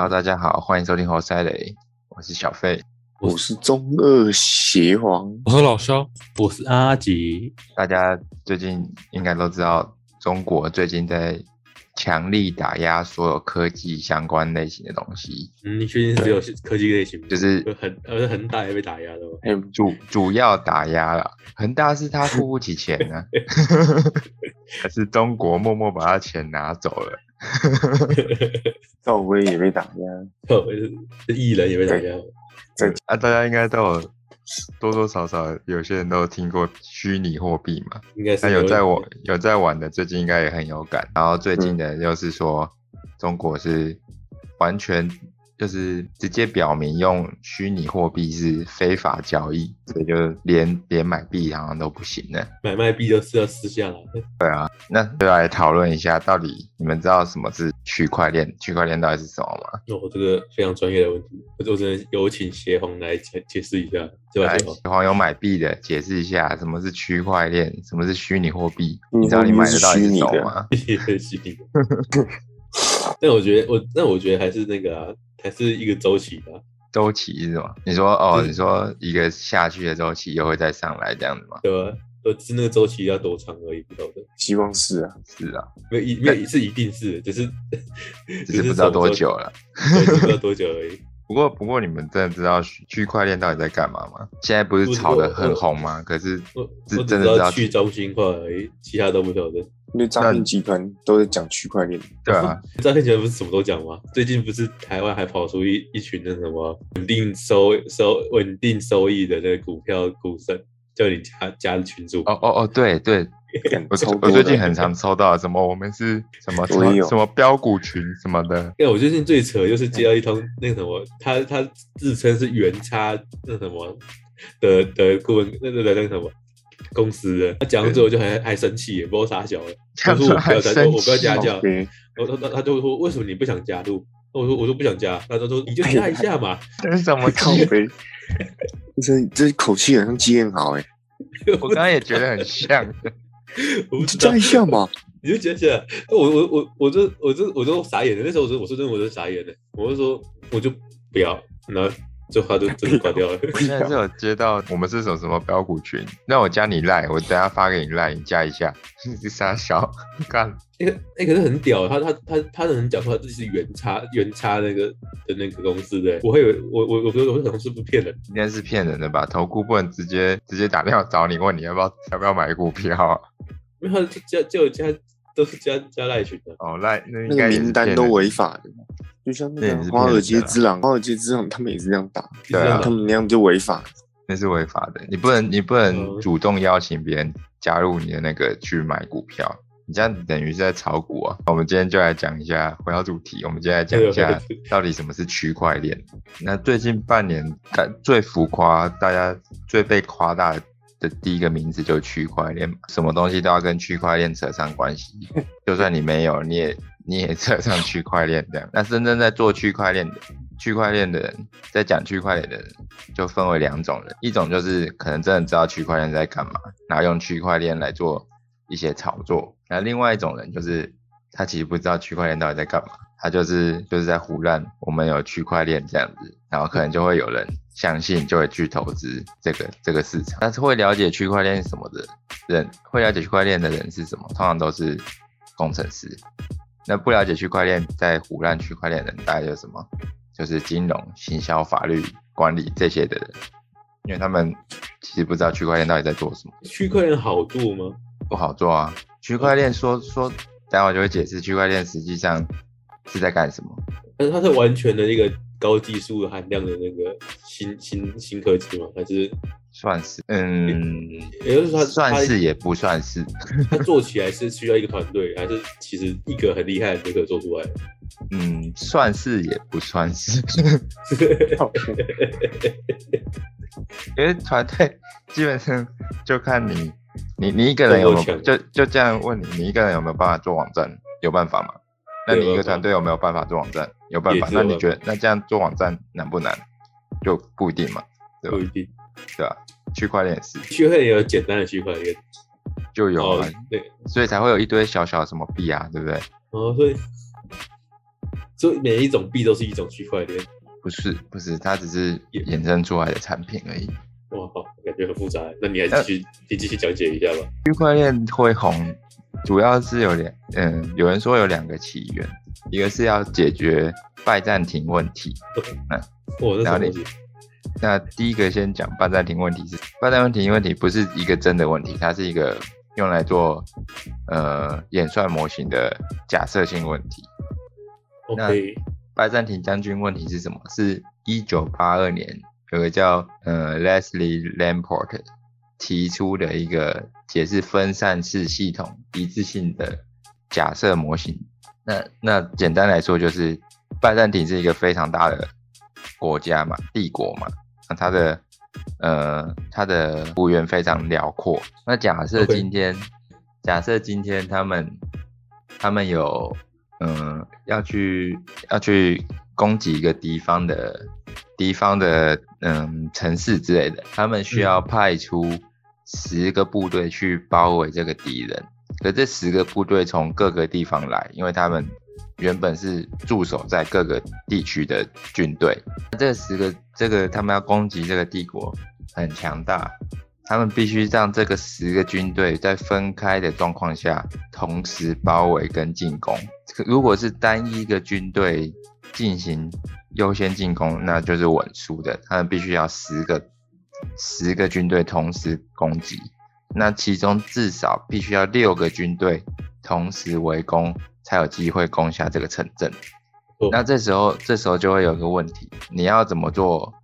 Hello，大家好，欢迎收听活塞雷，我是小费。我是中二邪皇，我是老肖，我是阿吉。大家最近应该都知道，中国最近在强力打压所有科技相关类型的东西。嗯，你确定是只有科技类型吗？就是就很呃恒大也被打压了吗？主主要打压了，恒大是他付不起钱呢、可是中国默默把他钱拿走了。赵薇也被打压，哦，是艺人也被打压。啊，大家应该都有多多少少有些人都有听过虚拟货币嘛，应该有在我有在玩的，最近应该也很有感。然后最近的又是说，中国是完全就是直接表明用虚拟货币是非法交易，所以就连连买币好像都不行了。买卖币都是要私下来。那就来讨论一下，到底你们知道什么是区块链？区块链到底是什么吗？那我这个非常专业的问题，我我只能有请协红来解解释一下，对吧？来，协红，黄有买币的解释一下什么是区块链，什么是虚拟货币？嗯你知道你买的到底是什 虚拟的么吗？也是的。但我觉得我，但我觉得还是那个啊，还是一个周期的，周期是什么？你说哦，你说一个下去的周期又会再上来这样子吗？对吧？呃，只是那个周期要多长而已，不晓得。希望是啊，是啊，没有一没有是一定是，只是只是不知道多久了。不知道多久而已。不过不过你们真的知道区区块链到底在干嘛吗？现在不是炒的很红吗？可是我是真的知道去中心化而已，其他都不晓得。因为诈骗集团都在讲区块链，对啊，诈骗集团不是什么都讲吗？最近不是台湾还跑出一一群那什么稳定收收稳定收益的那个股票股神，叫你加加群组。哦哦哦，对对，我最近很常抽到什么我们是什么什么什么标股群什么的，因为我最近最扯就是接到一通那个什么，他他自称是原差那什么的的顾问那个的那个什么公司的，他讲完之后就还还生气也，不知道啥小了。他说我不要加，还我我不要加生气价靠。背我他他他就说为什么你不想加入？我说我说不想加，他就说你就加一下嘛。这是什么靠鸡？背，这这口气很像基彦豪哎，我刚刚也觉得很像。我不知道你就加一下嘛，你就讲起来，我我我我就我就我就傻眼了。那时候我说我说真的我就傻眼了，我就说我就不要，然后就他就真的挂掉了。我现在是有接到我们是什么什么标股群，那我加你赖，我等下发给你赖，你加一下。你是傻小干，那个那可是很屌，他他他他的人讲出来自己是原差原差那个的那个公司的，我会以为我我我觉得我可能是不是骗人，应该是骗人的吧？投顾不能直接直接打电话找你，问你要不要要不要买股票啊？因为他加就加都是加加赖群的，哦，赖那应那个该是名单都违法的，就像那华尔街之狼，华尔街之狼他们也是这样打，对啊他们那样就违法，那是违法的，你不能你不能嗯主动邀请别人加入你的那个去买股票，你这样等于是在炒股啊。我们今天就来讲一下，回到主题，我们今天来讲一下到底什么是区块链。那最近半年，大最浮夸，大家最被夸大的第一个名字就是区块链，什么东西都要跟区块链扯上关系，就算你没有，你也你也扯上区块链这样。那真正在做区块链的区块链的人，在讲区块链的人，就分为两种人，一种就是可能真的知道区块链在干嘛，然后用区块链来做一些炒作；那另外一种人就是他其实不知道区块链到底在干嘛，他就是就是在胡乱我们有区块链这样子，然后可能就会有人相信，就会去投资这个这个市场。但是会了解区块链什么的人，会了解区块链的人是什么，通常都是工程师。那不了解区块链，在胡乱区块链的人，大概就是什么？就是金融、行销、法律、管理这些的人，因为他们其实不知道区块链到底在做什么，区块链好做吗？不好做啊。区块链说说，待会就会解释区块链实际上是在干什么。但是它是完全的一个高技术含量的那个新新新科技吗？还是算是，嗯，也就是说它算是也不算是，他做起来是需要一个团队，还是其实一个很厉害的人就可以做出来？嗯，算是也不算是 因为团队基本上就看你，你你一个人有没有就就这样问你，你一个人有没有办法做网站？有办法吗？那你一个团队有没有办法做网站？有办法。那你觉得那这样做网站难不难？就不一定嘛，对吧不？一定。对吧？区块链是区块链也有简单的区块链，就有啊哦，，对，所以才会有一堆小小的什么币啊，对不对？哦，所以所以每一种币都是一种区块链。不是不是，它只是衍生出来的产品而已。哇，好，感觉很复杂。那你还继续，你继续讲解一下吧。区块链会红，主要是有两，嗯，有人说有两个起源，一个是要解决拜占庭问题。嗯，我那什么问题？那第一个先讲拜占庭问题是拜占庭问题不是一个真的问题，它是一个用来做呃演算模型的假设性问题。OK。拜占庭将军问题是什么？是一九八二年有个叫呃 Leslie Lamport 提出的一个解释分散式系统一致性的假设模型。那那简单来说就是拜占庭是一个非常大的国家嘛，帝国嘛，那它的呃它的幅员非常辽阔。那假设今天假设今天他们他们有嗯，要去要去攻击一个敌方的敌方的嗯城市之类的，他们需要派出十个部队去包围这个敌人。可这十个部队从各个地方来，因为他们原本是驻守在各个地区的军队。这十个这个他们要攻击这个帝国很强大。他们必须让这个十个军队在分开的状况下同时包围跟进攻。如果是单一个军队进行优先进攻，那就是稳输的。他们必须要十个十个军队同时攻击，那其中至少必须要六个军队同时围攻，才有机会攻下这个城镇。那这时候，这时候就会有一个问题：你要怎么做？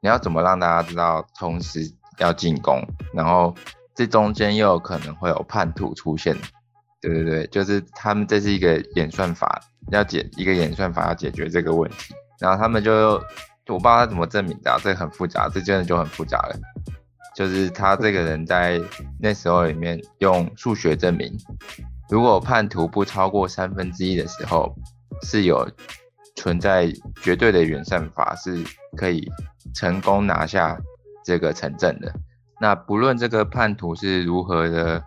你要怎么让大家知道同时？要进攻，然后这中间又有可能会有叛徒出现，对对对，就是他们这是一个演算法，要解一个演算法要解决这个问题，然后他们就我不知道他怎么证明的，这很复杂，这真的就很复杂了，就是他这个人在那时候里面用数学证明，如果叛徒不超过三分之一的时候，是有存在绝对的远算法是可以成功拿下。这个城镇的，那不论这个叛徒是如何的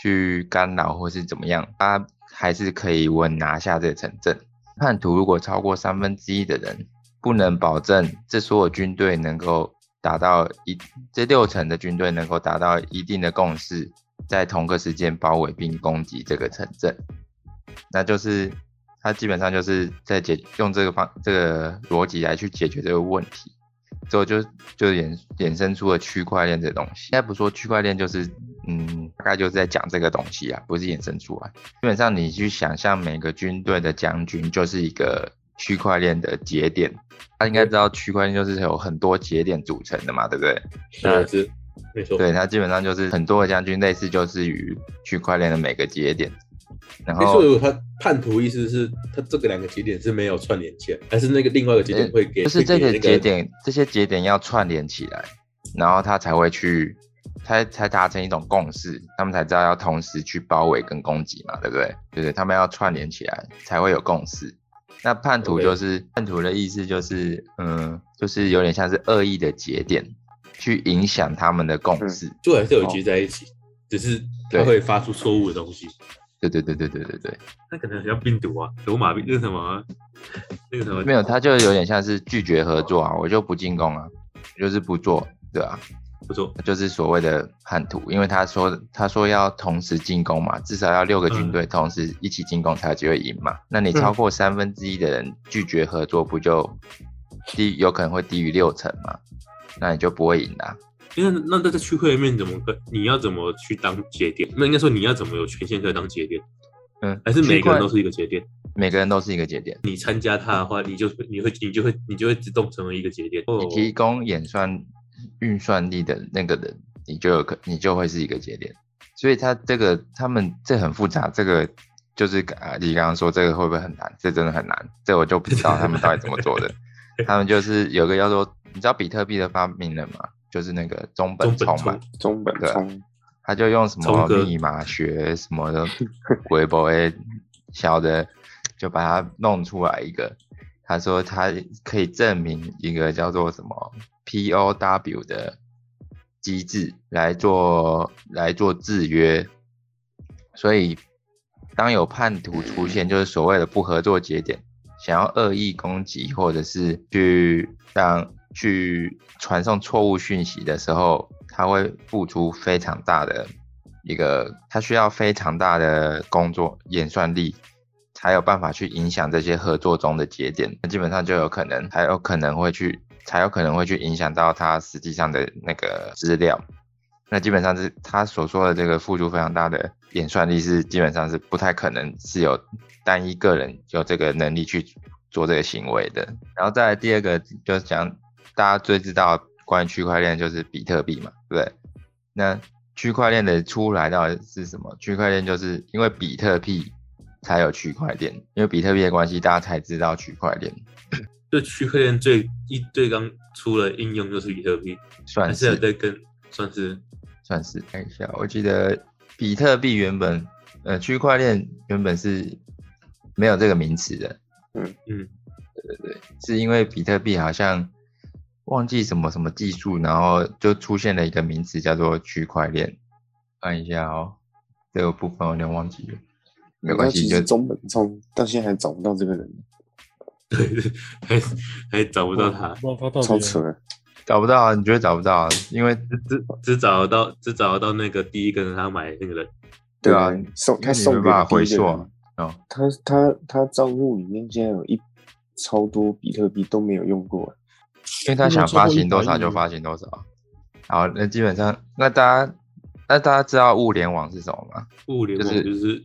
去干扰或是怎么样，他还是可以稳拿下这个城镇。叛徒如果超过三分之一的人，不能保证这所有军队能够达到一这六成的军队能够达到一定的共识，在同个时间包围并攻击这个城镇，那就是他基本上就是在解用这个方这个逻辑来去解决这个问题。之后就就衍衍生出了区块链这东西。现在不说区块链，就是嗯，大概就是在讲这个东西啊，不是衍生出来。基本上你去想象每个军队的将军就是一个区块链的节点，他应该知道区块链就是有很多节点组成的嘛，对不对？是，没错。对，它基本上就是很多的将军类似就是于区块链的每个节点。然后，所以他叛徒意思是，他这个两个节点是没有串联起来，还是那个另外一个节点会给？就是这个节点，这些节点要串联起来，然后他才会去，才才达成一种共识，他们才知道要同时去包围跟攻击嘛，对不对？对对？他们要串联起来才会有共识。那叛徒就是叛徒的意思就是，嗯，就是有点像是恶意的节点，去影响他们的共识，就还是有结在一起，只是他会发出错误的东西。对。对对对对对对，那可能像病毒啊，罗马病那个什么，那个什么？没有，他就有点像是拒绝合作啊，我就不进攻啊，就是不做，对啊，不做，就是所谓的叛徒，因为他说他说要同时进攻嘛，至少要六个军队同时一起进攻才有机会赢嘛，那你超过三分之一的人拒绝合作，不就低有可能会低于六成嘛，那你就不会赢啊。因为那在这区块链面怎么跟你要怎么去当节点？那应该说你要怎么有权限可以当节点？嗯，还是每个人都是一个节点？每个人都是一个节点。你参加它的话，你就你会你就会你就会自动成为一个节点。你提供演算运算力的那个人，你就有可你就会是一个节点。所以他这个他们这很复杂，这个就是啊，你刚刚说这个会不会很难？这真的很难，这我就不知道他们到底怎么做的。他们就是有个叫做你知道比特币的发明人吗？就是那个中本聪嘛，中本聪，他就用什么密码学什么的，微博诶，小的就把它弄出来一个。他说他可以证明一个叫做什么 POW 的机制来做来做制约。所以当有叛徒出现，就是所谓的不合作节点，想要恶意攻击或者是去让去传送错误讯息的时候，他会付出非常大的一个，他需要非常大的工作演算力，才有办法去影响这些合作中的节点。那基本上就有可能，还有可能会去，才有可能会去影响到他实际上的那个资料。那基本上是他所说的这个付出非常大的演算力，是基本上是不太可能是有单一个人有这个能力去做这个行为的。然后再来第二个就是讲大家最知道关于区块链就是比特币嘛，对不对？那区块链的出来到底是什么？区块链就是因为比特币才有区块链，因为比特币的关系，大家才知道区块链。就区块链最一最刚出的应用就是比特币，算是有是在跟算是算是看一下，我记得比特币原本呃区块链原本是没有这个名词的，嗯嗯，对对对是因为比特币好像忘记什么什么技术，然后就出现了一个名词叫做区块链。看一下哦，这个部分我有点忘记了，没关系，就其实中本聪到现在还找不到这个人，对对，还还找不到他，超扯。找不到啊？你觉得找不到啊？因为只只找得到只找得到那个第一个人他买的那个人，对啊，送他送给他回溯啊。哦，他他他账户里面现在有一超多比特币都没有用过，因为他想发行多少就发行多少。好，那基本上，那大家那大家知道物联网是什么吗？物联网就是就是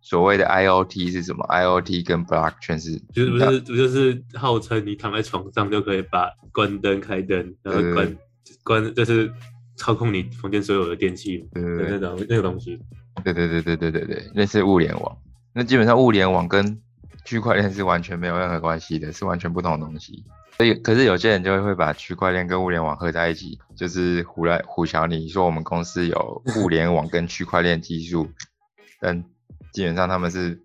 所谓的 IoT 是什么？IoT 跟 blockchain 是就是不是不就是号称你躺在床上就可以把关灯开灯，然后对关关就是操控你房间所有的电器的那种那个东西。对对对对对对对，那是物联网。那基本上物联网跟区块链是完全没有任何关系的，是完全不同的东西。所以，可是有些人就会会把区块链跟物联网合在一起，就是胡来胡小你说我们公司有物 联网跟区块链技术，但基本上他们是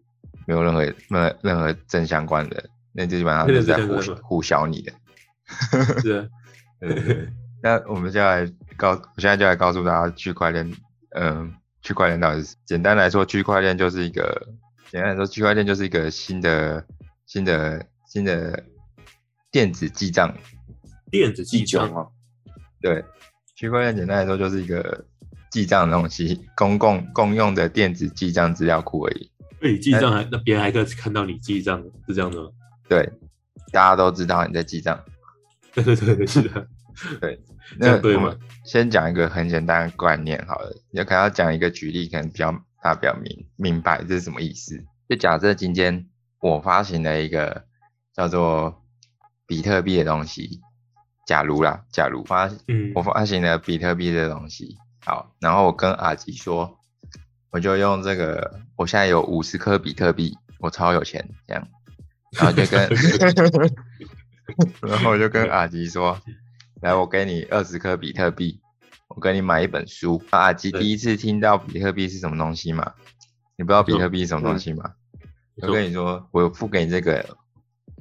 没有任何任任何正相关的，那基本上是在胡胡小你的。是啊，对对对。那我们现在来告，我现在就来告诉大家区块链，嗯，区块链到底是简单来说，区块链就是一个简单来说，区块链就是一个新的新的新的电子记账。电子记账第九嘛，对，区块链简单来说就是一个记账的东西，公共共用的电子记账资料库而已。那你记账还那别人还可以看到你记账，是这样的吗？对，大家都知道你在记账。对对对对，是的。对，这样对吗？先讲一个很简单的观念好了，也可能要讲一个举例，可能比较大家比较明明白这是什么意思。就假设今天我发行了一个叫做比特币的东西，假如啦，假如发嗯我发行了比特币的东西，好，然后我跟阿吉说，我就用这个，我现在有五十颗比特币，我超有钱，这样，然后就跟 然后我就跟阿吉说，来，我给你二十颗比特币，我给你买一本书。阿吉对第一次听到比特币是什么东西吗？你不知道比特币是什么东西吗？我跟你说，我付给你这个，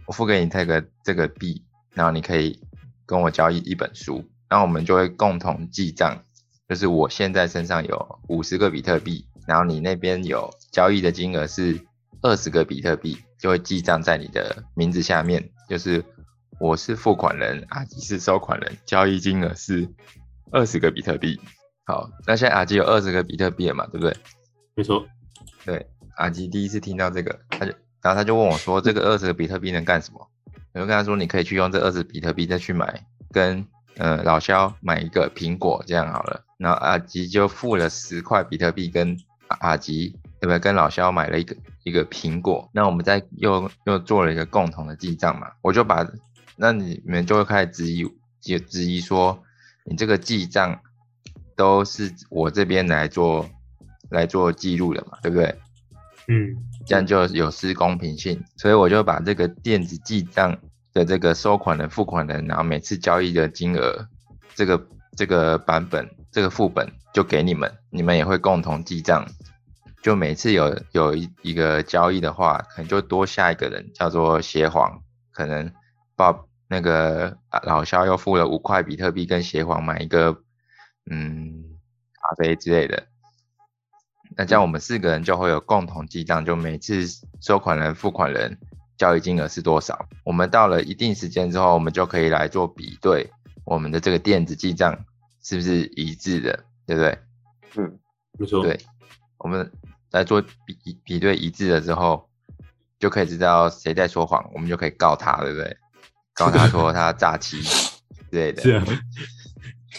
我付给你这个这个币，然后你可以跟我交易一本书，然后我们就会共同记账，就是我现在身上有五十个比特币，然后你那边有交易的金额是二十个比特币，就会记账在你的名字下面，就是我是付款人，阿吉是收款人，交易金额是二十个比特币。好，那现在阿吉有二十个比特币了嘛，对不对？没错，对，阿吉第一次听到这个，他就，然后他就问我说：“这个二十个比特币能干什么？”我就跟他说：“你可以去用这二十比特币再去买跟呃老肖买一个苹果，这样好了。”然后阿吉就付了十块比特币跟阿吉，对不对？跟老肖买了一个一个苹果。那我们再又又做了一个共同的记账嘛，我就把那你们就会开始质疑，就质疑说你这个记账都是我这边来做来做记录的嘛，对不对？嗯，这样就有失公平性，所以我就把这个电子记账的这个收款人、付款人，然后每次交易的金额，这个这个版本、这个副本就给你们，你们也会共同记账。就每次有有一一个交易的话，可能就多下一个人叫做协皇，可能把那个啊老肖又付了五块比特币跟协皇买一个嗯咖啡之类的，那这样我们四个人就会有共同记账，就每次收款人、付款人交易金额是多少。我们到了一定时间之后，我们就可以来做比对，我们的这个电子记账是不是一致的，对不对？嗯，没错，对，我们来做比比对一致了之后，就可以知道谁在说谎，我们就可以告他，对不对？告他说他诈欺之类的。是啊，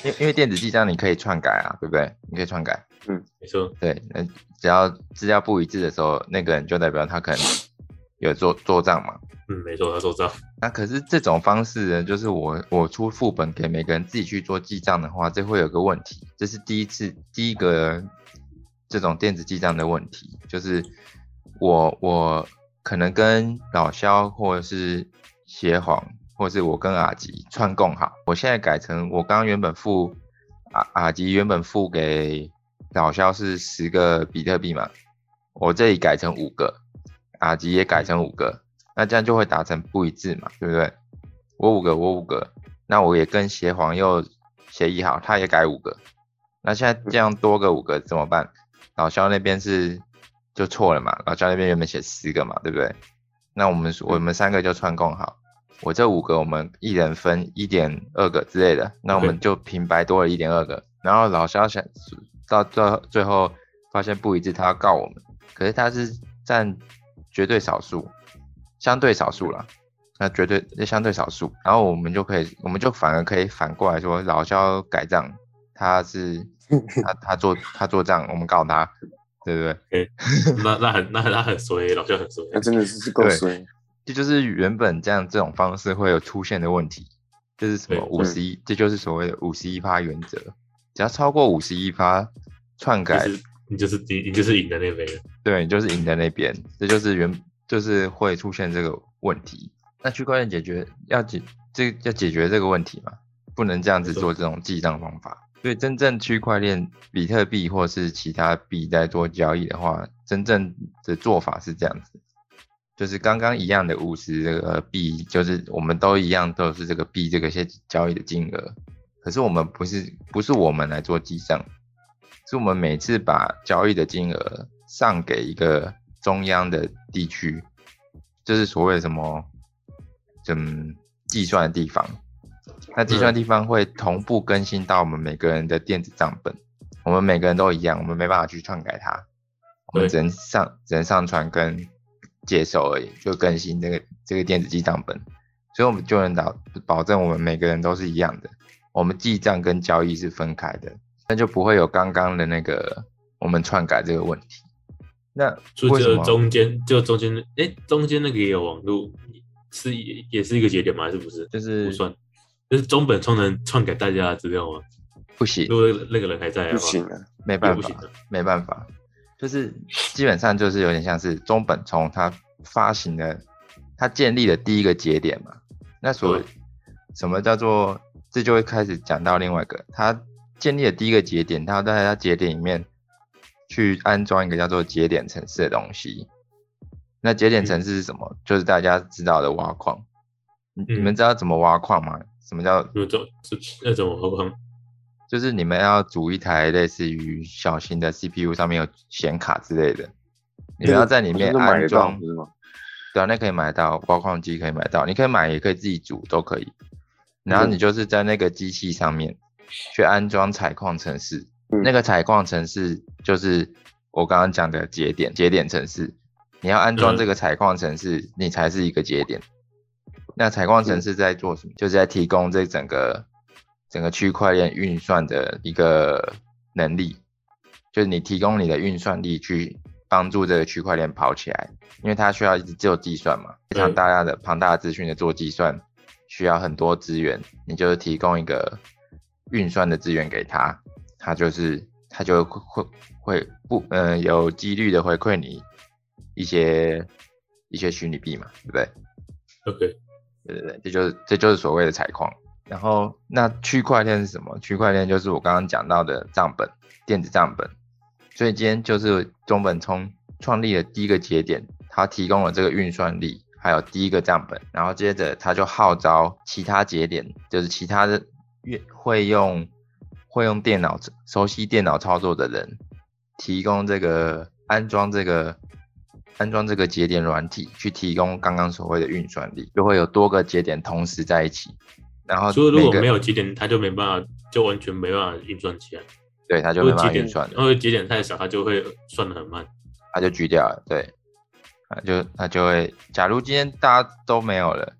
因因为电子记账你可以篡改啊，对不对？你可以篡改。嗯没错，对，那只要资料不一致的时候，那个人就代表他可能有做做账嘛。嗯，没错，他做账，那可是这种方式呢，就是我我出副本给每个人自己去做记账的话，这会有个问题，这是第一次第一个这种电子记账的问题，就是我我可能跟老肖或者是邪皇，或是我跟阿吉串供好，我现在改成我刚刚原本付阿阿吉原本付给老肖是十个比特币嘛，我这里改成五个，阿吉也改成五个。那这样就会达成不一致嘛，对不对？我五个，我五个，那我也跟协皇又协议好，他也改五个，那现在这样多个五个怎么办？老肖那边是就错了嘛？老肖那边原本写十个嘛，对不对？那我们我们三个就串供好，我这五个我们一人分一点二个之类的，那我们就平白多了一点二个，然后老肖想到最最后发现不一致，他要告我们，可是他是占绝对少数。相对少数了，那绝对相对少数，然后我们就可以，我们就反而可以反过来说，老肖改账，他是 他他做他做账，我们告他，对不对？那那很那那很衰，老肖很衰，那真的是够衰。这就是原本这样这种方式会有出现的问题，这是什么五十一？这就是所谓的五十一趴原则，只要超过五十一趴篡改，你就是你你就是赢的那边，对，你就是赢的那边，这就是原。就是会出现这个问题，那区块链解决要解这要解决这个问题嘛，不能这样子做这种记账方法。所以真正区块链比特币或是其他币在做交易的话，真正的做法是这样子，就是刚刚一样的五十这个币，就是我们都一样都是这个币这个些交易的金额，可是我们不是不是我们来做记账，是我们每次把交易的金额上给一个。中央的地区，就是所谓什么，嗯，计算的地方。那计算地方会同步更新到我们每个人的电子账本。我们每个人都一样，我们没办法去篡改它，我们只能上只能上传跟接收而已，就更新这个这个电子记账本。所以我们就能保保证我们每个人都是一样的，我们记账跟交易是分开的，那就不会有刚刚的那个我们篡改这个问题。那所以这中间就中间，哎，中间那个也有网络，是也也是一个节点吗？还是不是？就是不算，就是中本聪能篡改大家的资料吗？不行，如果那个人还在，不行啊，没办法，没办法，就是基本上就是有点像是中本聪他发行的，他建立的第一个节点嘛。那所谓什么叫做，这就会开始讲到另外一个，他建立的第一个节点，他要在他节点里面。去安装一个叫做节点城市的东西。那节点城市是什么？就是大家知道的挖矿。你们知道怎么挖矿吗？什么叫？那种那种挖矿，就是你们要组一台类似于小型的 CPU，上面有显卡之类的，你们要在里面安装。对啊，那可以买到挖矿机，可以买到。你可以买，也可以自己组，都可以。然后你就是在那个机器上面去安装采矿城市。那个采矿城市就是我刚刚讲的节点，节点城市，你要安装这个采矿城市，你才是一个节点。那采矿城市在做什么？就是在提供这整个整个区块链运算的一个能力，就是你提供你的运算力去帮助这个区块链跑起来，因为它需要一直做计算嘛，非常大量的庞大的资讯的做计算，需要很多资源，你就是提供一个运算的资源给他。他就是他就会会会不嗯有几率的回馈你一些一些虚拟币嘛，对不对？OK，对对对，这就是这就是所谓的采矿。然后那区块链是什么？区块链就是我刚刚讲到的账本，电子账本。所以今天就是中本聪创立的第一个节点，他提供了这个运算力，还有第一个账本。然后接着他就号召其他节点，就是其他的运会用。会用电脑熟悉电脑操作的人，提供这个安装这个安装这个节点软体，去提供刚刚所谓的运算力，就会有多个节点同时在一起，然后所以如果没有节点，它就没办法，就完全没办法运算起来。对，它就没办法运算了，因为节点太少，它就会算的很慢。它就锯掉了，对，它就它就会，假如今天大家都没有了，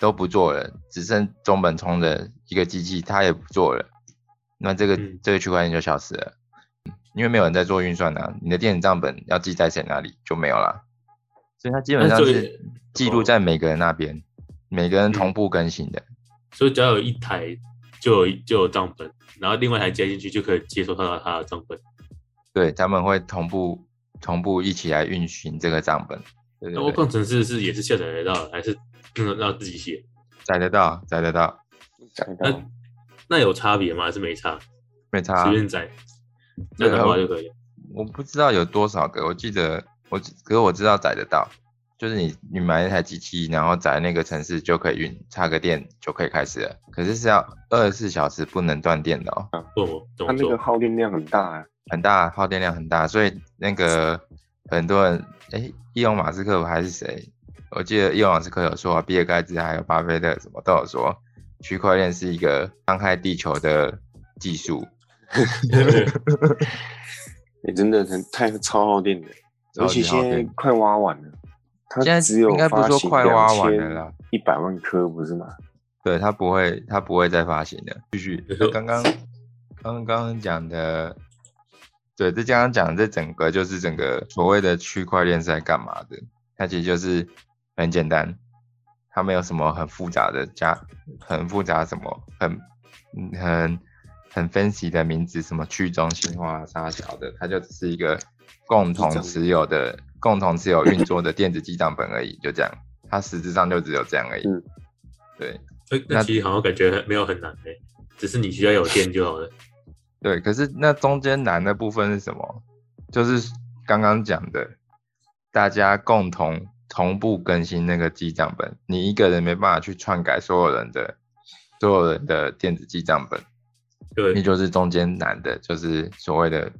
都不做了，只剩中本聪的一个机器，它也不做了，那这个、嗯这个区块链就消失了，因为没有人在做运算啊，你的电子账本要记在谁那里就没有了，所以它基本上是记录在每个人那边，每个人同步更新的，所以只要有一台就有就有账本，然后另外一台接进去就可以接收到它的账本。对，他们会同步同步一起来运行这个账本，对那对对，我工程师是也是下载得到的，还是让自己写？载得到，载得到，讲那到那有差别吗？还是没差？没差啊、随便载，这样的话就可以。我不知道有多少个，我记得我只可是我知道载得到，就是你你买一台机器，然后在那个城市就可以运，插个电就可以开始了。可是是要二十四小时不能断电的哦，它那个？耗电量很大啊，很大，耗电量很大，所以那个很多人，哎，伊隆马斯克还是谁？我记得伊隆马斯克有说啊，比尔盖茨还有巴菲特什么都有说，区块链是一个伤害地球的技术。你真的很太超耗电的，超而且现在快挖完了，它现在只有应该不是说快挖完了啦，一百万颗不是吗？对，它不会，它不会再发行的。继续刚刚刚刚讲的，对，这刚刚讲的这整个就是整个所谓的区块链是在干嘛的？它其实就是很简单，它没有什么很复杂的加，很复杂什么很嗯很很 fancy 的名字，什么去中心化、啥小的，它就只是一个共同持有的、共同持有运作的电子记账本而已，就这样。它实质上就只有这样而已。嗯对。那那那其实好像感觉没有很难诶、只是你需要有电就好了。对，可是那中间难的部分是什么？就是刚刚讲的，大家共同同步更新那个记账本，你一个人没办法去篡改所有人的所有人的电子记账本，对那，就是中间难的，就是所谓的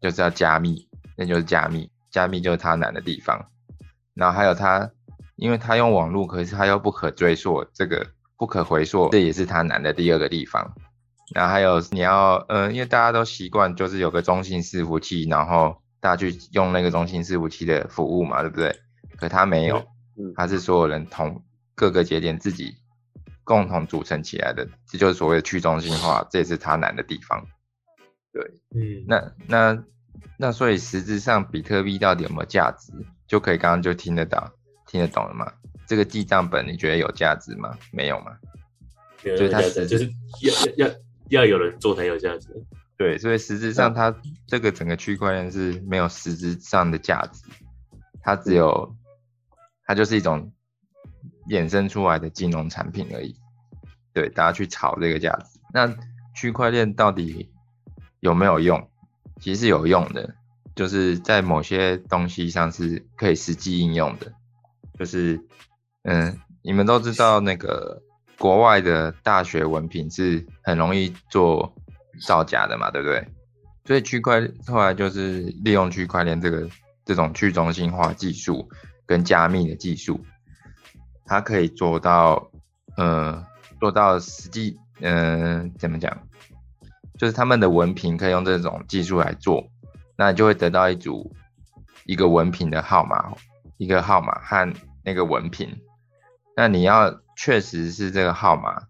就是要加密，那就是加密，加密就是它难的地方。然后还有它，因为它用网络，可是它又不可追溯，这个不可回溯，这也是它难的第二个地方。然后还有你要，呃，因为大家都习惯就是有个中心伺服器，然后大家去用那个中心伺服器的服务嘛，对不对？可它没有，嗯它是所有人同各个节点自己共同组成起来的，这就是所谓的去中心化，这也是它难的地方。对嗯，那那那所以实质上比特币到底有没有价值，就可以刚刚就听得到、听得懂了吗？这个记账本你觉得有价值吗？没有吗？没有就是它价值，就是要要要要有人做才有价值。对，所以实质上它这个整个区块链是没有实质上的价值，它只有它就是一种衍生出来的金融产品而已。对，大家去炒这个价值。那区块链到底有没有用？其实是有用的，就是在某些东西上是可以实际应用的。就是，嗯，你们都知道那个国外的大学文凭是很容易做造假的嘛，对不对？所以区块后来就是利用区块链这个这种去中心化技术跟加密的技术，它可以做到，呃，做到实际，嗯、怎么讲？就是他们的文凭可以用这种技术来做，那你就会得到一组一个文凭的号码，一个号码和那个文凭。那你要确实是这个号码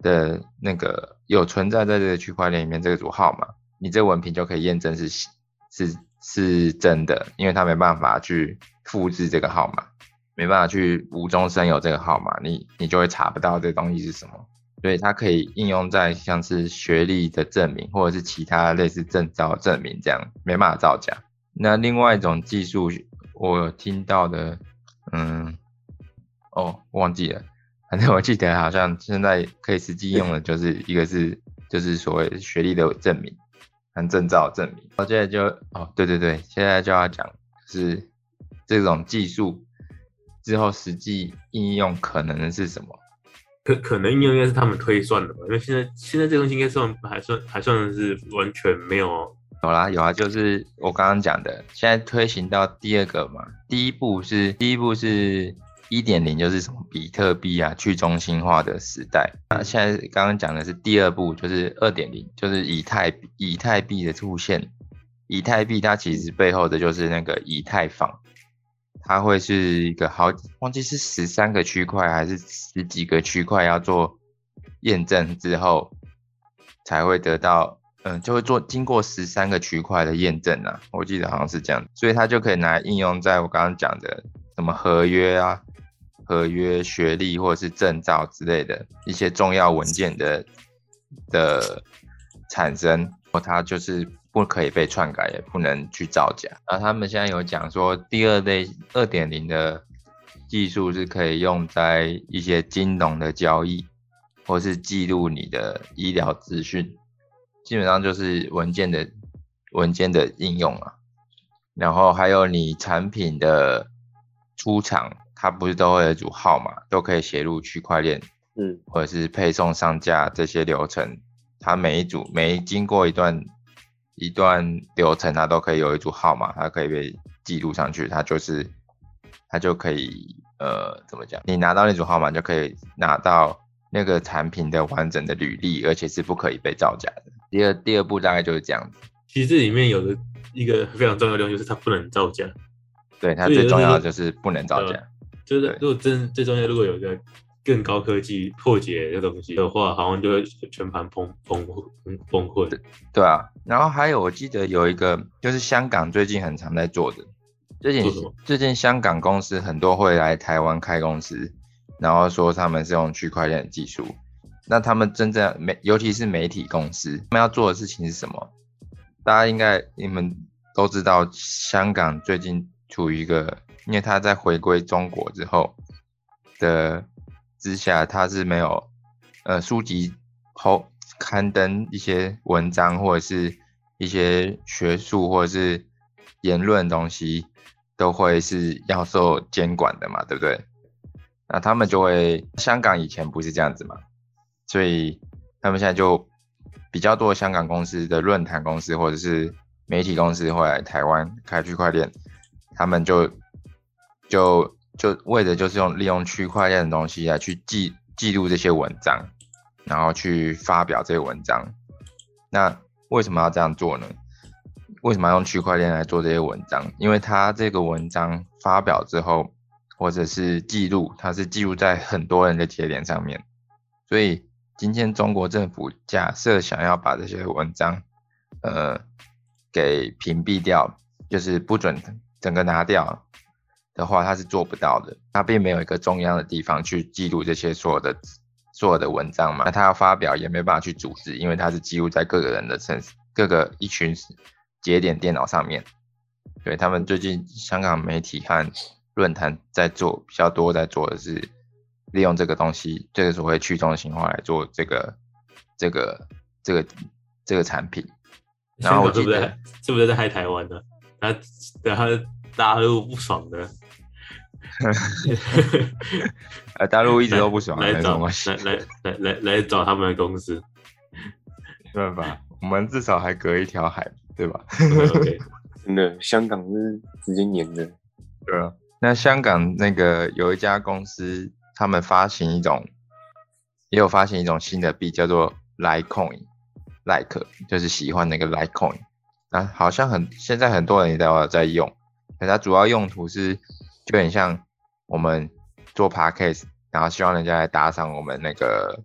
的那个有存在在这个区块链里面这组号码，你这文凭就可以验证是是是真的，因为它没办法去复制这个号码，没办法去无中生有这个号码，你你就会查不到这东西是什么。所以它可以应用在像是学历的证明，或者是其他类似证照证明这样，没办法造假。那另外一种技术，我有听到的，嗯，哦，忘记了，反正我记得好像现在可以实际用的，就是一个是就是所谓学历的证明和证照证明。我现在就哦，对对对，现在就要讲是这种技术之后实际应用可能是什么。可可能应用应该是他们推算的吧，因为现在现在这东西应该算还算还算是完全没有有啦有啊，就是我刚刚讲的，现在推行到第二个嘛，第一步是第一步是一点零，就是什么比特币啊，去中心化的时代。那现在刚刚讲的是第二步，就是二点零，就是以太以太币的出现。以太币它其实背后的就是那个以太坊，它会是一个好忘记是十三个区块还是十几个区块要做验证之后，才会得到，嗯，就会做经过十三个区块的验证啊，我记得好像是这样，所以它就可以拿来应用在我刚刚讲的什么合约啊、合约、学历或者是证照之类的一些重要文件的的产生，它就是不可以被篡改，也不能去造假。然后他们现在有讲说，第二类二点零的技术是可以用在一些金融的交易，或是记录你的医疗资讯，基本上就是文件的文件的应用啊。然后还有你产品的出厂，它不是都会有一组号码，都可以写入区块链，嗯，或者是配送上架这些流程，它每一组每经过一段一段流程，它都可以有一组号码，它可以被记录上去，它就是它就可以呃怎么讲？你拿到那组号码就可以拿到那个产品的完整的履历，而且是不可以被造假的。第二第二步大概就是这样子，其实这里面有的一个非常重要的东西就是它不能造假，对它最重要的就就是不能造假。就是对如果真最重要，如果有一个更高科技破解的东西的话，好像就会全盘崩崩崩崩溃。对啊，然后还有我记得有一个就是香港最近很常在做的，最近最近香港公司很多会来台湾开公司，然后说他们是用区块链的技术。那他们真正媒，尤其是媒体公司，他们要做的事情是什么？大家应该你们都知道，香港最近处于一个，因为它在回归中国之后的之下，它是没有呃书籍后刊登一些文章或者是一些学术或者是言论东西，都会是要受监管的嘛，对不对？那他们就会，香港以前不是这样子嘛，所以他们现在就比较多香港公司的论坛公司或者是媒体公司会来台湾开区块链，他们就就就为的就是用利用区块链的东西来去记记录这些文章，然后去发表这些文章。那为什么要这样做呢？为什么要用区块链来做这些文章？因为它这个文章发表之后，或者是记录，它是记录在很多人的节点上面，所以今天中国政府假设想要把这些文章，呃，给屏蔽掉，就是不准整个拿掉的话，它是做不到的。它并没有一个中央的地方去记录这些所有的所有的文章嘛，那他要发表也没办法去组织，因为他是记录在各个人的身各个一群节点电脑上面。对他们最近香港媒体和论坛在做比较多，在做的是利用这个东西，这个所谓去中心化来做这个这个这个这个产品。然后我记得是不是在是不是在害台湾呢？他等他大陆不爽的，呃，大陆一直都不爽，来找来，来来来来找他们的公司。没办法，我们至少还隔一条海，对吧？OK，真的，香港是直接粘的，对啊。那香港那个有一家公司，他们发行一种，也有发行一种新的币，叫做 Litecoin，Like 就是喜欢那个 Litecoin。啊，好像很现在很多人也都有在用，可它主要用途是就很像我们做 Podcast，然后希望人家来打赏我们那个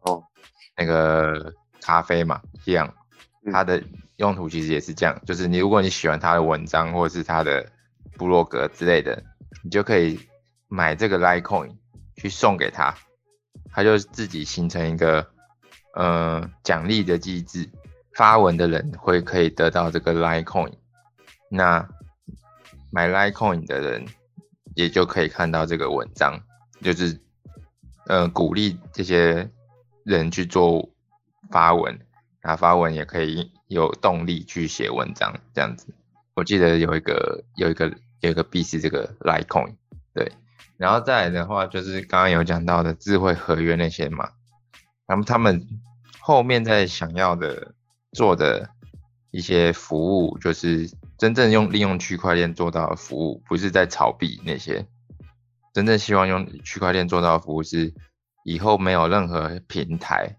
哦，那个咖啡嘛，这样，嗯。它的用途其实也是这样，就是你如果你喜欢他的文章或者是他的部落格之类的，你就可以买这个 Litecoin 去送给他，他就自己形成一个呃奖励的机制，发文的人会可以得到这个 Litecoin，那买 Litecoin 的人也就可以看到这个文章，就是呃鼓励这些人去做发文，然后发文也可以有动力去写文章，这样子。我记得有一个有一个有一个币是这个 Litecoin，对，然后再来的话就是刚刚有讲到的智慧合约那些嘛，那么他们后面在想要的做的一些服务，就是真正用利用区块链做到的服务，不是在炒币那些。真正希望用区块链做到的服务是，以后没有任何平台，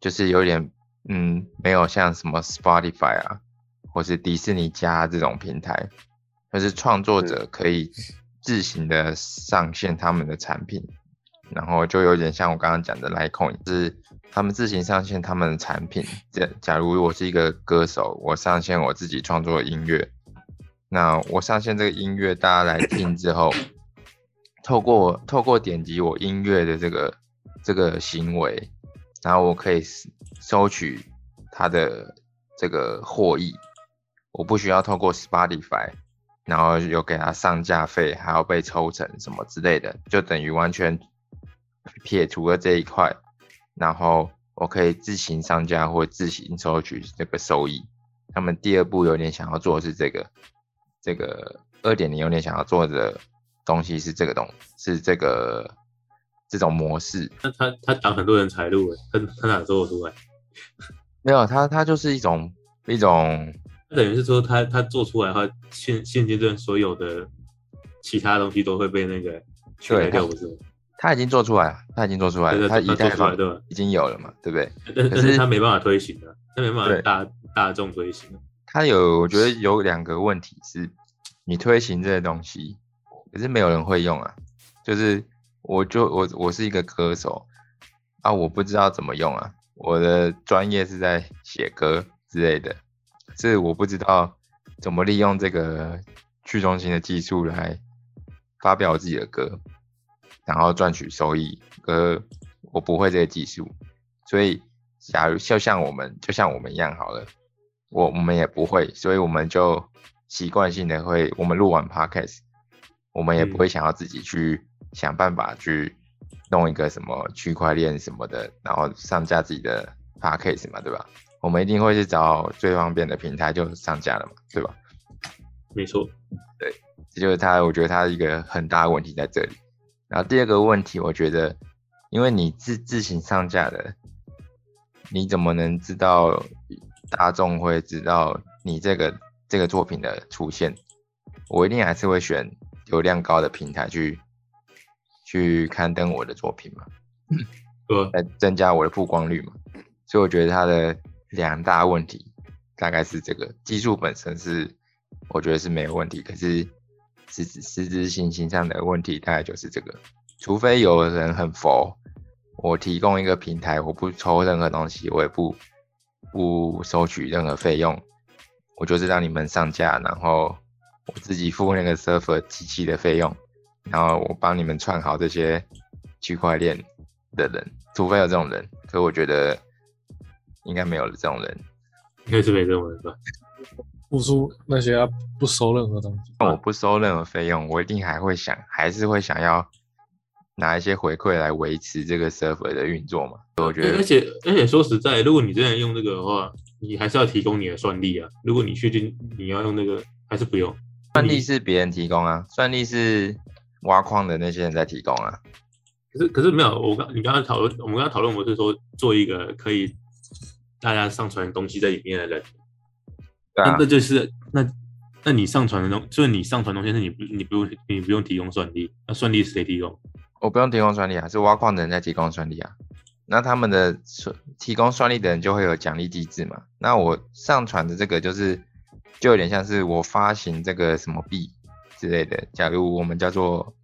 就是有点嗯，没有像什么 Spotify 啊，或是迪士尼加这种平台，就是创作者可以自行的上线他们的产品，然后就有点像我刚刚讲的 Litecoin，是他们自行上线他们的产品。假假如我是一个歌手，我上线我自己创作的音乐，那我上线这个音乐，大家来听之后。透过透过点击我音乐的这个这个行为，然后我可以收取他的这个获益，我不需要透过 Spotify，然后有给他上架费，还要被抽成什么之类的，就等于完全撇除了这一块，然后我可以自行上架或自行收取这个收益。他们第二步有点想要做的是这个，这个二点零有点想要做的。东西是这个东，是这个这种模式。那他他挡很多人财路，他他哪做得出来？没有，他他就是一种一种，等于是说他他做出来的话，现现阶段所有的其他东西都会被那个取代掉，不是？他已经做出来了，他已经做出来了，他以太坊已经有了嘛，对不对？但但是他没办法推行的，他没办法大大众推行。他有，我觉得有两个问题是，你推行这些东西。可是没有人会用啊，就是我就我我是一个歌手啊，我不知道怎么用啊，我的专业是在写歌之类的，是我不知道怎么利用这个去中心的技术来发表我自己的歌，然后赚取收益。歌我不会这个技术，所以假如就像我们就像我们一样好了，我我们也不会，所以我们就习惯性的会我们录完 podcast。我们也不会想要自己去想办法去弄一个什么区块链什么的，然后上架自己的 podcast 嘛，对吧？我们一定会去找最方便的平台就上架了嘛，对吧？没错，对，这就是他，我觉得他一个很大的问题在这里。然后第二个问题，我觉得，因为你自自行上架的，你怎么能知道大众会知道你这个这个作品的出现？我一定还是会选。流量高的平台去去刊登我的作品嘛，来增加我的曝光率嘛，所以我觉得它的两大问题大概是这个技术本身是我觉得是没有问题，可是实实质性行上的问题大概就是这个，除非有人很佛，我提供一个平台，我不抽任何东西，我也不不收取任何费用，我就是让你们上架，然后。我自己付那个 server 机器的费用，然后我帮你们串好这些区块链的人，除非有这种人，可我觉得应该没有这种人，应该是没这种人吧？付出那些不收任何东西，我不收任何费用，我一定还会想，还是会想要拿一些回馈来维持这个 server 的运作嘛？我觉得，而且而且说实在，如果你真的用这个的话，你还是要提供你的算力啊。如果你确定你要用那个，还是不用。算力是别人提供啊，算力是挖矿的那些人在提供啊。可是可是没有，我刚你刚刚讨论，我们刚刚讨论，我是说做一个可以大家上传东西在里面的人。那那就是那那你上传的东，就是你上传东西，是你不你不用你不用提供算力，那算力是谁提供？我不用提供算力啊，是挖矿的人在提供算力啊。那他们的提供算力的人就会有奖励机制嘛？那我上传的这个就是。就有点像是我发行这个什么币之类的，假如我们叫做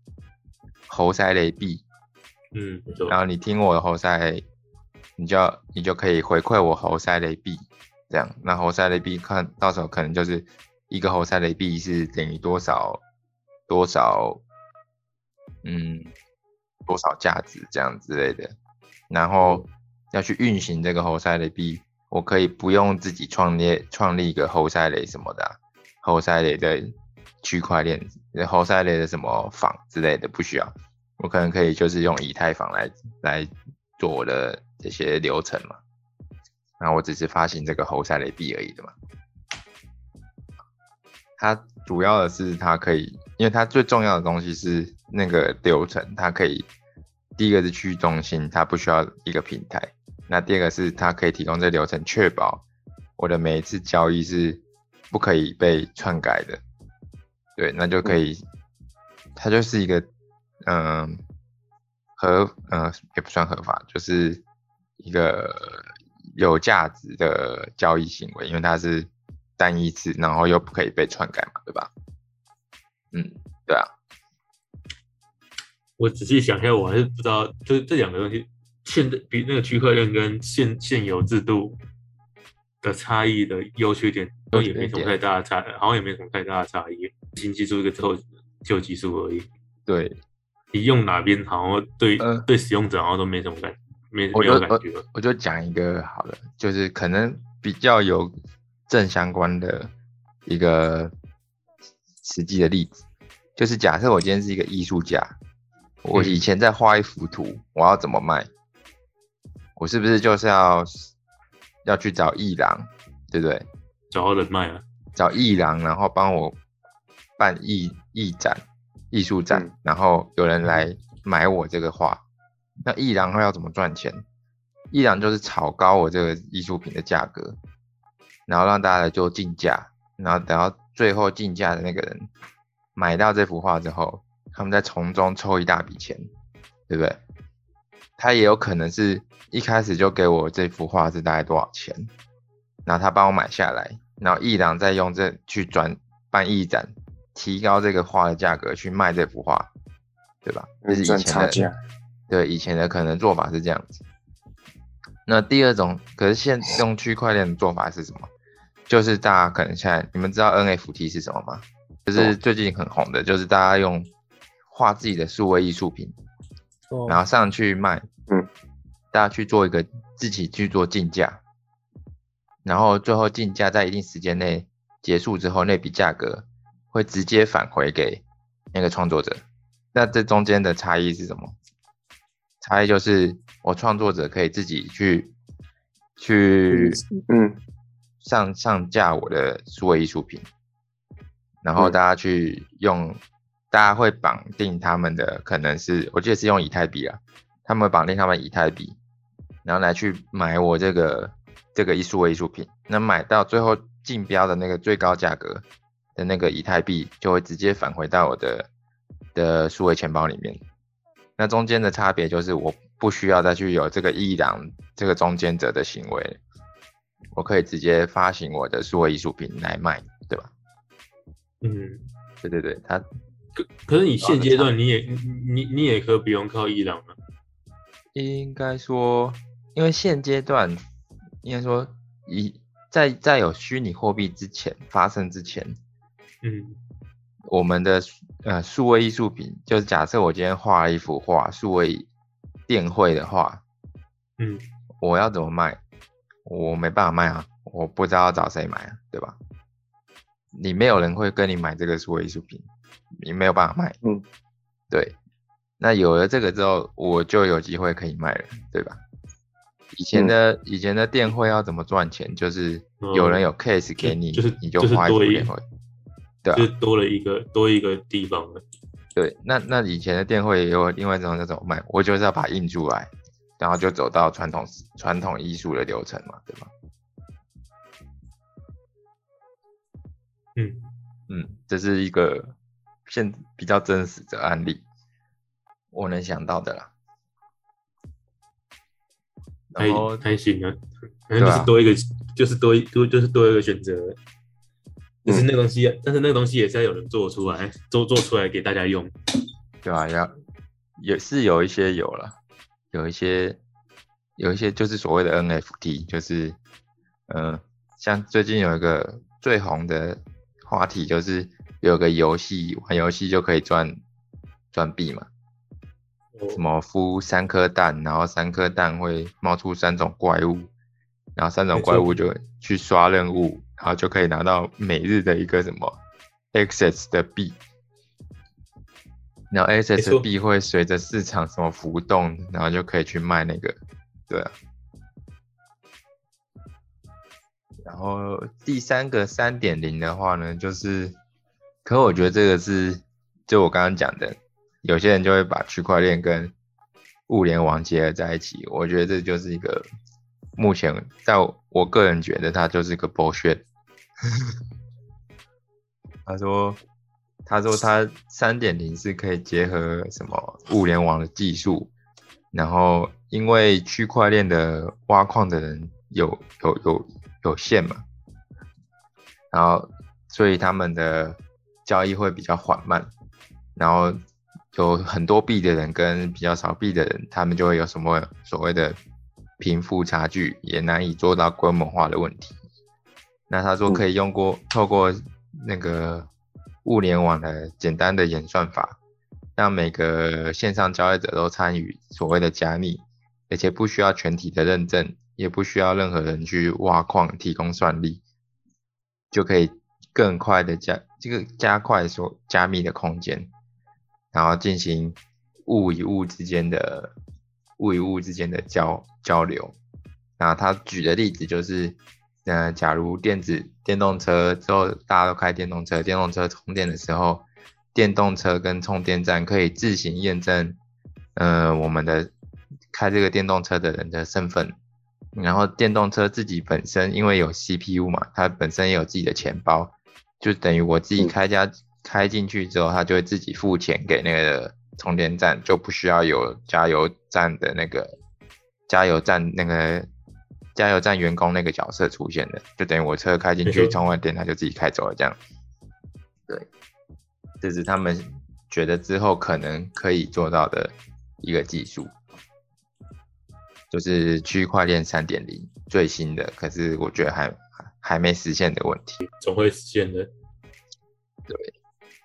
猴塞雷币，嗯，然后你听我的猴塞，你就要你就可以回馈我猴塞雷币，这样，那猴塞雷币看到时候可能就是一个猴塞雷币是等于多少多少，嗯，多少价值这样之类的，然后要去运行这个猴塞雷币。我可以不用自己创立创立一个后塞雷什么的，后塞雷的区块链，后塞雷的什么坊之类的不需要，我可能可以就是用以太坊来来做我的这些流程嘛。那我只是发行这个猴赛雷币而已的嘛。它主要的是它可以，因为它最重要的东西是那个流程，它可以第一个是去中心，它不需要一个平台。那第二个是它可以提供这流程，确保我的每一次交易是不可以被篡改的，对，那就可以，它就是一个嗯、合呃也不算合法，就是一个有价值的交易行为，因为它是单一次，然后又不可以被篡改嘛，对吧？嗯，对啊，我仔细想一下，我还是不知道，就是这两个东西，现在比那个区块链跟现现有制度的差异的优缺点，都也没什么太大的差，好像也没什么太大的差异。新技术一个之后旧技术而已，对，你用哪边好像对、呃对使用者好像都没什么感，没没我就我。我就讲一个好了，就是可能比较有正相关的一个实际的例子，就是假设我今天是一个艺术家，我嗯以前在画一幅图，我要怎么卖？我是不是就是要要去找艺廊，对不对？找到人脉啊，找艺廊，然后帮我办艺艺展、艺术展，嗯然后有人来买我这个画。那艺廊会要怎么赚钱？艺廊就是炒高我这个艺术品的价格，然后让大家来做竞价，然后等到最后竞价的那个人买到这幅画之后，他们再从中抽一大笔钱，对不对？他也有可能是一开始就给我这幅画是大概多少钱，然后他帮我买下来，然后艺廊再用这去转办艺展，提高这个画的价格去卖这幅画，对吧？这是以赚前的对以前的可能做法是这样子。那第二种，可是现用区块链的做法是什么？就是大家可能现在你们知道 NFT 是什么吗？就是最近很红的，就是大家用画自己的数位艺术品，哦然后上去卖，嗯，大家去做一个自己去做竞价，然后最后竞价在一定时间内结束之后，那笔价格会直接返回给那个创作者。那这中间的差异是什么？差异就是我创作者可以自己去去嗯，上上架我的数位艺术品，然后嗯大家去用，大家会绑定他们的可能是我记得是用以太币啊，他们会绑定他们以太币，然后来去买我这个这个艺术位艺术品，那买到最后竞标的那个最高价格的那个以太币就会直接返回到我的的数位钱包里面。那中间的差别就是我不需要再去有这个艺廊这个中间者的行为，我可以直接发行我的数位艺术品来卖，对吧？嗯，对对对，它可可是你现阶段你也你你你也可不用靠伊朗了，应该说，因为现阶段应该说以在在有虚拟货币之前发生之前，嗯。我们的呃数位艺术品，就是假设我今天画了一幅画，数位电绘的画，嗯我要怎么卖？我没办法卖啊，我不知道要找谁买啊，对吧？你没有人会跟你买这个数位艺术品，你没有办法卖。嗯，对。那有了这个之后，我就有机会可以卖了，对吧？以前的、以前的电绘要怎么赚钱？就是有人有 case 给你，就是你就画一幅电绘。对啊就多了一个多一个地方了。对，那那以前的店会也有另外一种叫怎么卖？我就是要把它印出来，然后就走到传统传统艺术的流程嘛，对吧？嗯，嗯，这是一个现比较真实的案例，我能想到的啦。还然后还行啊，反正就是多一个，就是多一多就是多一个选择。就是嗯。那个东西，但是那个东西也是要有人做出来，做做出来给大家用。对啊，要也是有一些有了，有一些有一些就是所谓的 NFT，就是嗯、呃像最近有一个最红的话题，就是有个游戏玩游戏就可以赚赚币嘛，什么孵三颗蛋，然后三颗蛋会冒出三种怪物，然后三种怪物就去刷任务，然后就可以拿到每日的一个什么 access 的币，然后 access 的币会随着市场什么浮动，然后就可以去卖那个，对啊。然后第三个三点零的话呢，就是，可我觉得这个是，就我刚刚讲的，有些人就会把区块链跟物联网结合在一起，我觉得这就是一个目前在我我个人觉得他就是个 bullshit。他说，他说他三点零是可以结合什么物联网的技术，然后因为区块链的挖矿的人有有有有限嘛，然后所以他们的交易会比较缓慢，然后有很多币的人跟比较少币的人，他们就会有什么所谓的贫富差距，也难以做到规模化的问题。那他说可以用过透过那个物联网的简单的演算法，让每个线上交易者都参与所谓的加密，而且不需要全体的认证，也不需要任何人去挖矿提供算力，就可以更快的加这个加快所加密的空间，然后进行物与物之间的物与物之间的交交流。那他举的例子就是。呃假如电子电动车之后大家都开电动车，电动车充电的时候，电动车跟充电站可以自行验证，呃，我们的开这个电动车的人的身份。然后电动车自己本身因为有 CPU 嘛，它本身也有自己的钱包，就等于我自己开家开进去之后，它就会自己付钱给那个充电站，就不需要有加油站的那个加油站那个。加油站员工那个角色出现的，就等于我车开进去充完电，他就自己开走了，这样。对，这是他们觉得之后可能可以做到的一个技术，就是区块链三点零最新的，可是我觉得还还没实现的问题，总会实现的。对，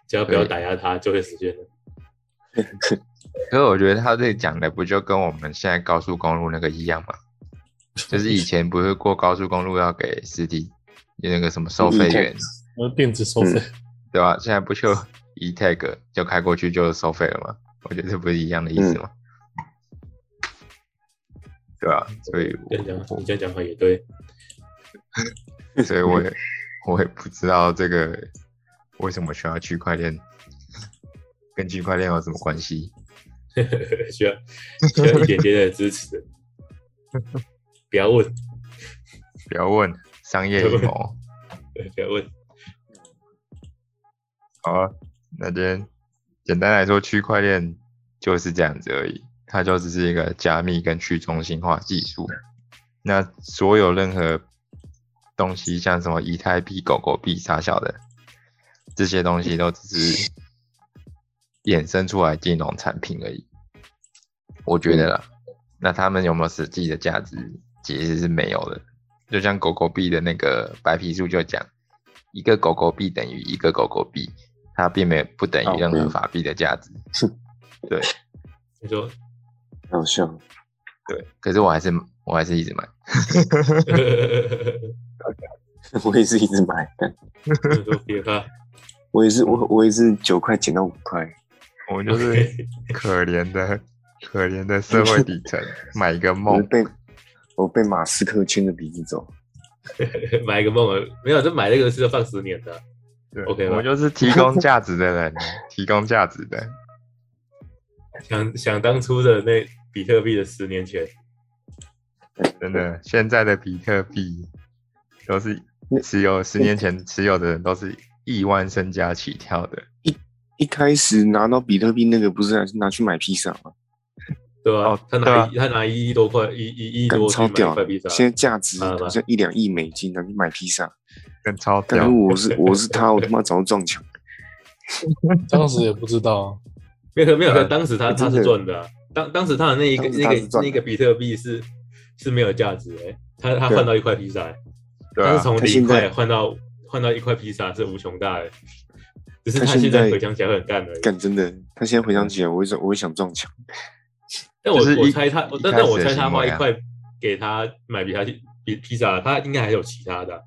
只要不要打压它，就会实现的。可是我觉得他这讲的不就跟我们现在高速公路那个一样吗？就是以前不是过高速公路要给司机那个什么收费员，呃，电子收费，对吧？现在不就 e tag 就开过去就收费了吗？我觉得这不是一样的意思吗？对吧？所以这样讲，你这样讲话也对。所以我也我也不知道这个为什么需要区块链，跟区块链有什么关系？需要需要一点点的支持。不要问，不要问商业阴谋。对，不要问。好啊，那今天简单来说，区块链就是这样子而已，它就只是一个加密跟去中心化技术。那所有任何东西，像什么以太币、狗狗币、啥小的这些东西，都只是衍生出来金融产品而已。我觉得啦，那他们有没有实际的价值？其实是没有的，就像狗狗币的那个白皮书就讲，一个狗狗币等于一个狗狗币，它并没有不等于任何法币的价值。对，你说好笑。对，可是我还是我还是一直买。我也是一直买。别怕，我也是我我也是九块减到五块。我就是 可怜的可怜的社会底层，买一个梦。我被马斯克牵着鼻子走，买一个梦没有，就买那个是要放十年的。OK，我就是提供价值的人，提供价值的。想想当初的那比特币的十年前，真的，现在的比特币都是持有十年前持有的人都是亿万身家起跳的。一一开始拿到比特币那个不是拿去买披萨吗？对啊，他拿他拿一亿多块，一一亿多超屌块披萨，现在价值好像一两亿美金，拿去买披萨，跟超屌。但我是我是他，我他妈早就撞墙。当时也不知道，没有没有，当时他他是赚的，当当时他的那一个那个那个比特币是是没有价值哎，他他换到一块披萨，他是从零块换到换到一块披萨是无穷大的，只是他现在回想起来很干的，干真的，他现在回想起来，我会想我会想撞墙。但我我猜他，但但我猜他花一块给他买比他比披萨，他应该还有其他的，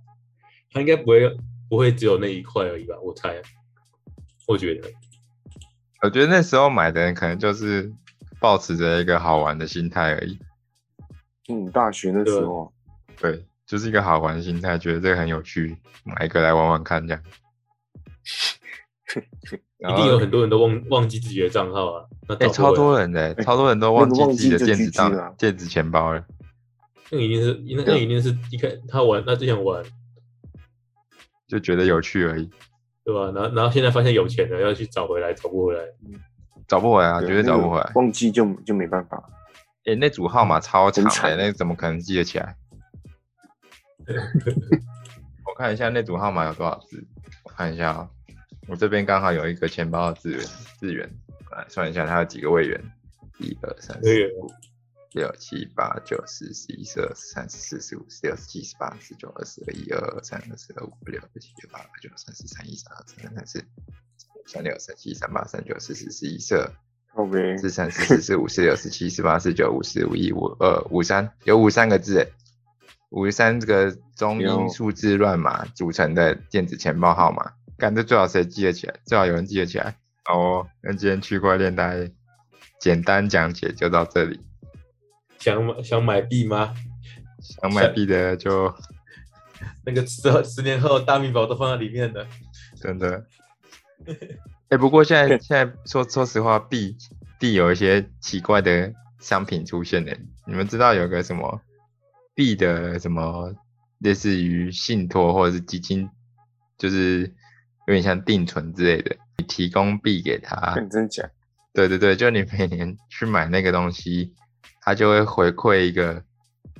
他应该不会不会只有那一块而已吧？我猜，我觉得，我觉得那时候买的人可能就是抱持着一个好玩的心态而已。嗯，大学那时候，对，就是一个好玩的心态，觉得这个很有趣，买一个来玩玩看这样。一定有很多人都忘忘记自己的账号啊！哎，超多人的，超多人都忘记自己的电子账、电子钱包了。那一定是那那一定是一开他玩他之前玩就觉得有趣而已，对吧？然后然后现在发现有钱了，要去找回来，找不回来。找不回来啊，对绝对找不回来那个。忘记就就没办法。诶、那组号码超长的、那怎么可能记得起来？我看一下那组号码有多少字，我看一下啊、我这边刚好有一个钱包的资源，资源，我来算一下它有几个位元，一二三四五六七八九十十一十二十三十四十五十六十七十八十九二十二一二二三二四二五六二七二八九三十三一三二三三四三六三七三八三九四十十一十二靠呗，四三四四四五四六四七四八四九五十五一五二五三，有五三个字诶，五十三这个中英有数字乱码组成的电子钱包号码，干这最好谁记得起来？最好有人记得起来。好哦，那今天区块链大概简单讲解就到这里，想买想买币吗？想买币的就 那个十十年后大密宝都放在里面的。真的。哎、不过现在 现在说说实话，币币有一些奇怪的商品出现呢。你们知道有个什么币的什么类似于信托或者是基金，就是有点像定存之类的，你提供币给他，认真讲，对对对，就你每年去买那个东西，他就会回馈一个，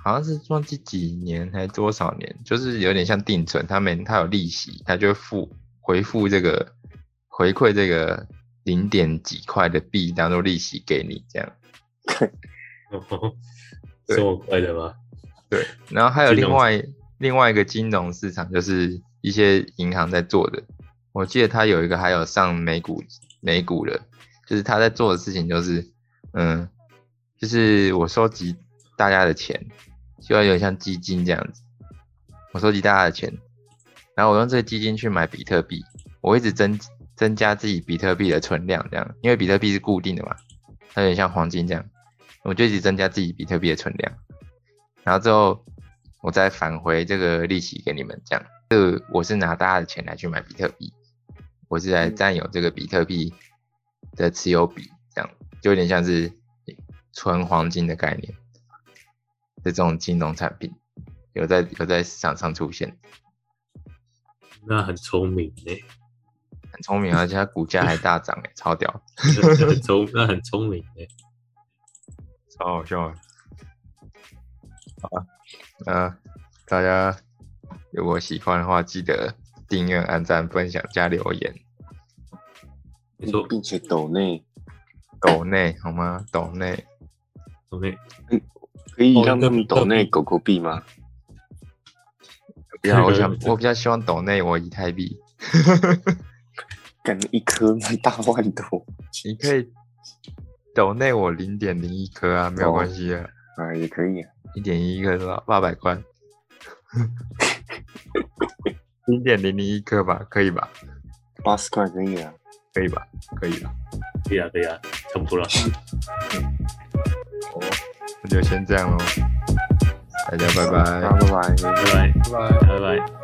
好像是忘记几年还是多少年，就是有点像定存，他每他有利息，他就会付回复这个回馈这个零点几块的币当做利息给你这样。对这么快的吗？对，然后还有另外另外一个金融市场，就是一些银行在做的。我记得他有一个还有上美股美股的，就是他在做的事情就是，嗯，就是我收集大家的钱，就有点像基金这样子。我收集大家的钱，然后我用这个基金去买比特币，我一直增增加自己比特币的存量，这样，因为比特币是固定的嘛，它有点像黄金这样，我就一直增加自己比特币的存量。然后之后我再返回这个利息给你们，这样，这个我是拿大家的钱来去买比特币，我是来嗯。占有这个比特币的持有比，这样就有点像是纯黄金的概念的这种金融产品，有在有在市场上出现，那很聪明呢、很聪明，而且它股价还大涨哎，超屌，那很聪那很聪明呢、超好笑啊。好啊，那大家如果喜欢的话，记得订阅、按赞、分享、加留言。没错，并且抖内抖内好吗？抖内聪明。可以让他们抖内狗狗币吗？不要，我想我比较希望抖内我以太币，干一颗 大万多 你可以抖内我零点零一颗啊，没有哦关系的，啊，也可以啊。一点一颗是吧？八百块，零点零零一克吧，可以吧？八十块可以啊。可以吧？可以吧？可以啊，可以啊，差不多了。那就先这样喽，大家拜拜好，。拜拜。拜拜，拜拜。拜拜。